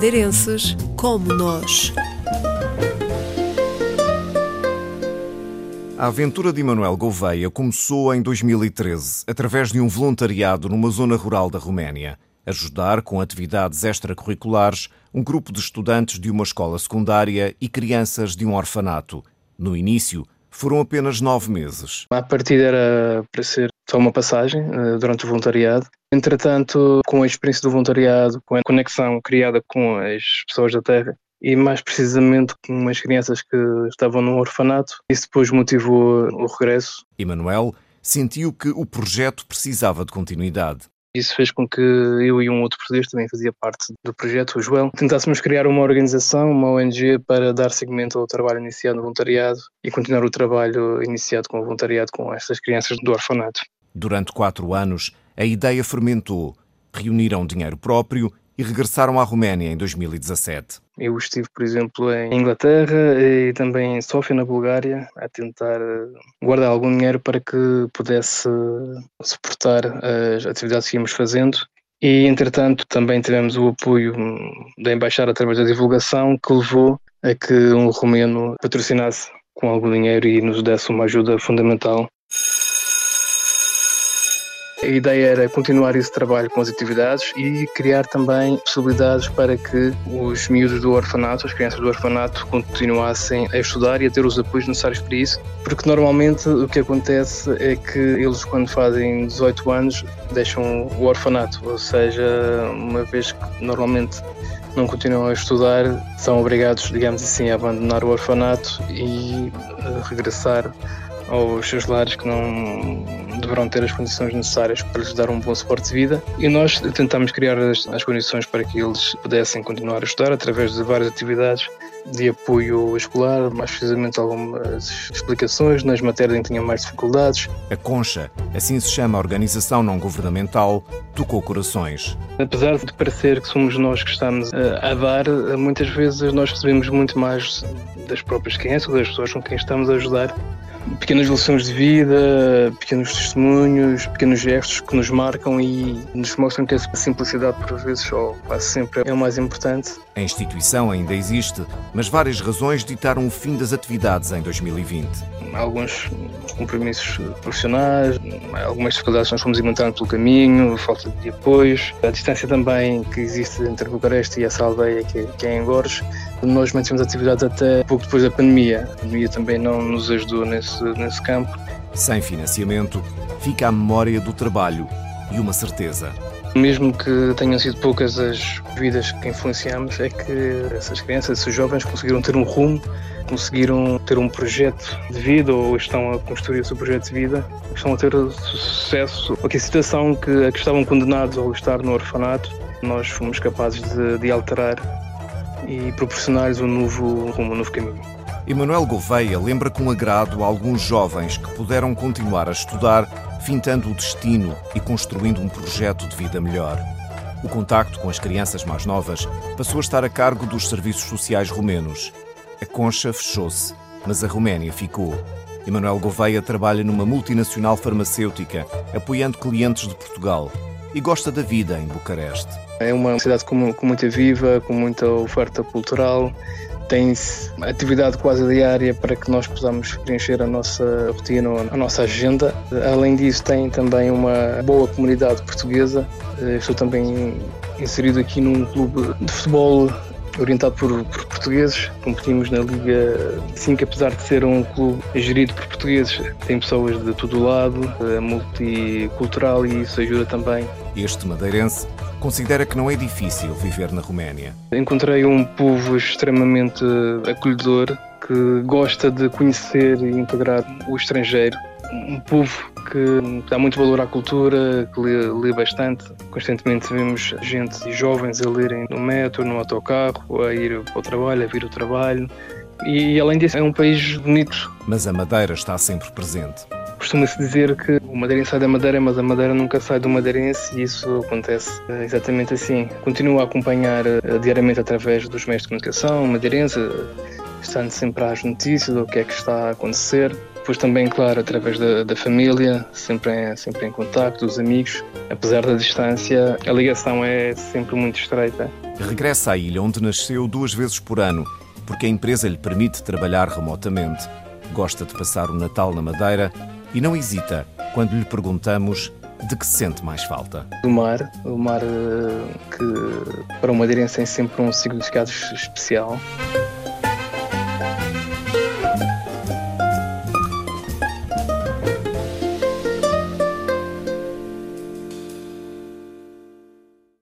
madeirenses como nós. A aventura de Emanuel Gouveia começou em 2013, através de um voluntariado numa zona rural da Roménia. Ajudar com atividades extracurriculares um grupo de estudantes de uma escola secundária e crianças de um orfanato. No início, foram apenas nove meses. A partida era para ser só uma passagem eh, durante o voluntariado. Entretanto, com a experiência do voluntariado, com a conexão criada com as pessoas da Terra, e mais precisamente com umas crianças que estavam num orfanato. Isso depois motivou o regresso. Emanuel sentiu que o projeto precisava de continuidade. Isso fez com que eu e um outro português também fazia parte do projeto, o Joel, tentássemos criar uma organização, uma ONG, para dar seguimento ao trabalho iniciado no voluntariado e continuar o trabalho iniciado com o voluntariado com estas crianças do orfanato. Durante quatro anos, a ideia fermentou. Reuniram dinheiro próprio e regressaram à Roménia em 2017. Eu estive, por exemplo, em Inglaterra e também em Sófia, na Bulgária, a tentar eh, guardar algum dinheiro para que pudesse suportar as atividades que íamos fazendo. E, entretanto, também tivemos o apoio da Embaixada através da divulgação, que levou a que um romeno patrocinasse com algum dinheiro e nos desse uma ajuda fundamental a ideia era continuar esse trabalho com as atividades e criar também possibilidades para que os miúdos do orfanato, as crianças do orfanato, continuassem a estudar e a ter os apoios necessários para isso, porque normalmente o que acontece é que eles, quando fazem 18 anos, deixam o orfanato, ou seja, uma vez que normalmente não continuam a estudar, são obrigados, digamos assim, a abandonar o orfanato e regressar aos seus lares que não deverão ter as condições necessárias para lhes dar um bom suporte de vida e nós tentamos criar as, as condições para que eles pudessem continuar a estudar através de várias atividades de apoio escolar, mais precisamente algumas explicações nas matérias em que tinham mais dificuldades. A Concha, assim se chama a organização não governamental, tocou corações. Apesar de parecer que somos nós que estamos a, a dar, muitas vezes nós recebemos muito mais das próprias crianças, das pessoas com quem estamos a ajudar, pequenas lições de vida, pequenos testemunhos, pequenos gestos que nos marcam e nos mostram que a simplicidade, por vezes, ou quase sempre, é o mais importante. A instituição ainda existe, mas várias razões ditaram o fim das atividades em 2020. Alguns compromissos profissionais, algumas dificuldades que nós fomos encontrando pelo caminho, falta de apoios, a distância também que existe entre Bucareste e essa aldeia que é em Gorges. Nós mantemos atividades até pouco depois da pandemia. A pandemia também não nos ajudou nesse, nesse campo. Sem financiamento, fica a memória do trabalho e uma certeza. Mesmo que tenham sido poucas as vidas que influenciamos, é que essas crianças, esses jovens conseguiram ter um rumo, conseguiram ter um projeto de vida ou estão a construir o seu projeto de vida, estão a ter sucesso. Porque a situação que, a que estavam condenados ao estar no orfanato, nós fomos capazes de, de alterar e proporcionar-lhes um novo rumo, um novo caminho. Emanuel Gouveia lembra com agrado alguns jovens que puderam continuar a estudar, fintando o destino e construindo um projeto de vida melhor. O contacto com as crianças mais novas passou a estar a cargo dos serviços sociais romenos. A concha fechou-se, mas a Roménia ficou. Emanuel Gouveia trabalha numa multinacional farmacêutica, apoiando clientes de Portugal e gosta da vida em Bucareste. É uma cidade com, com muita viva, com muita oferta cultural, tem atividade quase diária para que nós possamos preencher a nossa rotina, a nossa agenda. Além disso, tem também uma boa comunidade portuguesa. Estou também inserido aqui num clube de futebol orientado por, por, portugueses. Competimos na Liga 5, apesar de ser um clube gerido por portugueses, tem pessoas de todo lado, é multicultural e isso ajuda também. Este madeirense considera que não é difícil viver na Roménia. Encontrei um povo extremamente acolhedor que gosta de conhecer e integrar o estrangeiro. Um povo que dá muito valor à cultura, que lê, lê bastante. Constantemente vemos gente e jovens a lerem no metro, no autocarro, a ir para o trabalho, a vir ao trabalho. E além disso, é um país bonito. Mas a Madeira está sempre presente. Costuma-se dizer que o madeirense sai da Madeira, mas a Madeira nunca sai do madeirense e isso acontece exatamente assim. Continuo a acompanhar eh, diariamente através dos meios de comunicação madeirense, estando sempre às notícias do que é que está a acontecer Depois também, claro, através da, da família, sempre em, sempre em contacto, dos amigos. Apesar da distância, a ligação é sempre muito estreita. Regressa à ilha onde nasceu duas vezes por ano, porque a empresa lhe permite trabalhar remotamente. Gosta de passar o Natal na Madeira e não hesita quando lhe perguntamos de que sente mais falta? Do mar, o mar eh, que para o madeirense tem sempre um significado especial.